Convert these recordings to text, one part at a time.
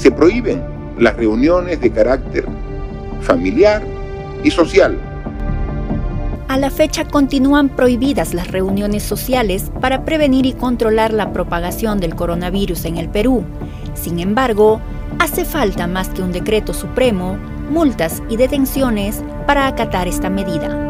Se prohíben las reuniones de carácter familiar y social. A la fecha continúan prohibidas las reuniones sociales para prevenir y controlar la propagación del coronavirus en el Perú. Sin embargo, hace falta más que un decreto supremo, multas y detenciones para acatar esta medida.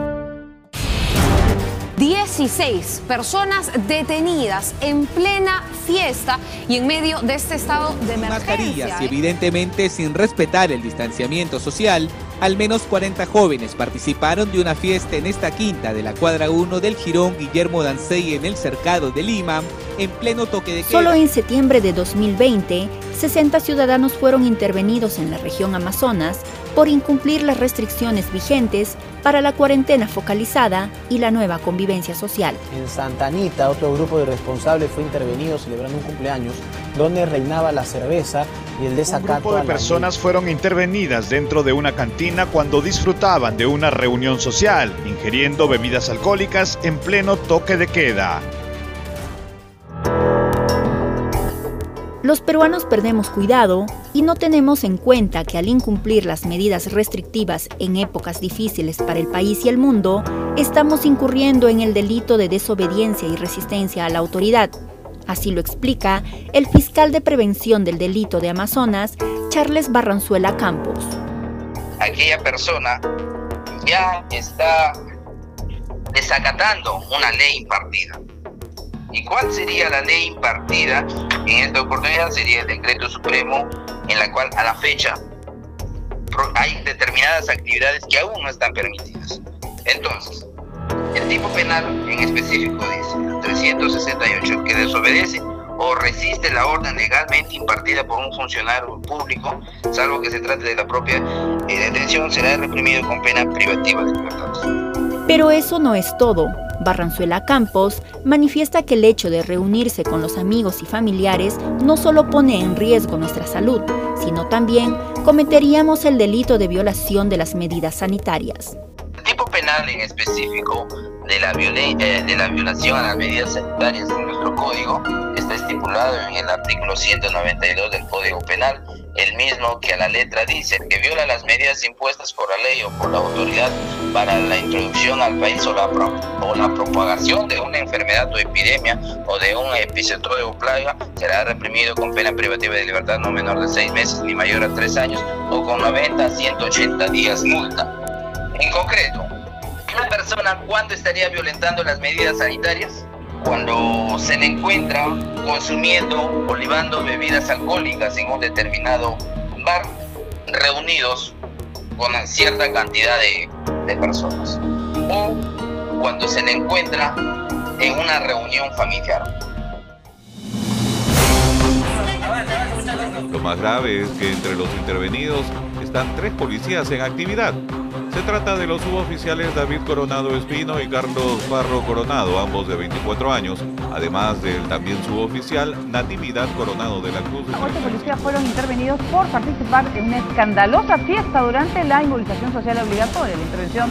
16 personas detenidas en plena fiesta y en medio de este estado de emergencia. Mascarillas y evidentemente sin respetar el distanciamiento social, al menos 40 jóvenes participaron de una fiesta en esta quinta de la cuadra 1 del Girón Guillermo Dancey en el cercado de Lima, en pleno toque de queda. Solo en septiembre de 2020, 60 ciudadanos fueron intervenidos en la región Amazonas por incumplir las restricciones vigentes para la cuarentena focalizada y la nueva convivencia social. En Santa Anita, otro grupo de responsables fue intervenido celebrando un cumpleaños donde reinaba la cerveza y el desacato. Un grupo de personas fueron intervenidas dentro de una cantina cuando disfrutaban de una reunión social, ingiriendo bebidas alcohólicas en pleno toque de queda. Los peruanos perdemos cuidado y no tenemos en cuenta que al incumplir las medidas restrictivas en épocas difíciles para el país y el mundo, estamos incurriendo en el delito de desobediencia y resistencia a la autoridad. Así lo explica el fiscal de prevención del delito de Amazonas, Charles Barranzuela Campos. Aquella persona ya está desacatando una ley impartida ¿Y cuál sería la ley impartida en esta oportunidad? Sería el decreto supremo en la cual a la fecha hay determinadas actividades que aún no están permitidas. Entonces, el tipo penal en específico dice, 368, que desobedece o resiste la orden legalmente impartida por un funcionario público, salvo que se trate de la propia eh, detención, será reprimido con pena privativa de libertad. Pero eso no es todo. Barranzuela Campos manifiesta que el hecho de reunirse con los amigos y familiares no solo pone en riesgo nuestra salud, sino también cometeríamos el delito de violación de las medidas sanitarias. El tipo penal en específico de la, eh, de la violación a las medidas sanitarias en nuestro código está estipulado en el artículo 192 del Código Penal el mismo que a la letra dice que viola las medidas impuestas por la ley o por la autoridad para la introducción al país o la, propagación de una enfermedad o epidemia o de un episodio o plaga será reprimido con pena privativa de libertad no menor de seis meses ni mayor a tres años o con 90 a 180 días multa. En concreto, ¿una persona cuándo estaría violentando las medidas sanitarias? Cuando se le encuentra consumiendo o libando bebidas alcohólicas en un determinado bar, reunidos con cierta cantidad de, de personas. O cuando se le encuentra en una reunión familiar. Lo más grave es que entre los intervenidos están tres policías en actividad. Se trata de los suboficiales David Coronado Espino y Carlos Barro Coronado, ambos de 24 años, además del también suboficial Natividad Coronado de la Cruz. Ocho policías fueron intervenidos por participar en una escandalosa fiesta durante la inmovilización social obligatoria. La intervención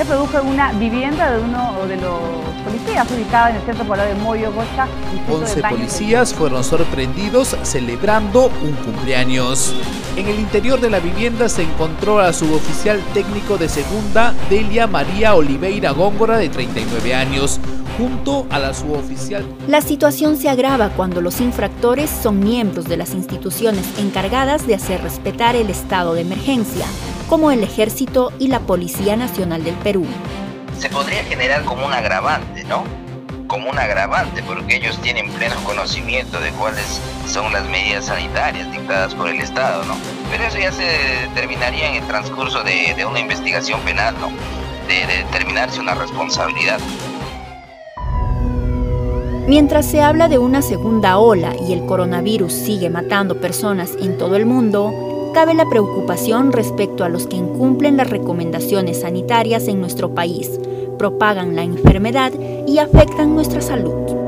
se produjo en una vivienda de uno de los policías ubicada en el centro poblado de Moyo, Gocha. 11 policías fueron sorprendidos celebrando un cumpleaños. En el interior de la vivienda se encontró a suboficial técnico de segunda, Delia María Oliveira Góngora, de 39 años, junto a la suboficial. La situación se agrava cuando los infractores son miembros de las instituciones encargadas de hacer respetar el estado de emergencia, como el Ejército y la Policía Nacional del Perú. Se podría generar como un agravante, ¿no? Como un agravante, porque ellos tienen pleno conocimiento de cuáles son las medidas sanitarias dictadas por el Estado, ¿no? Pero eso ya se determinaría en el transcurso de, de una investigación penal, ¿no? De, de determinarse una responsabilidad. Mientras se habla de una segunda ola y el coronavirus sigue matando personas en todo el mundo, cabe la preocupación respecto a los que incumplen las recomendaciones sanitarias en nuestro país, propagan la enfermedad y afectan nuestra salud.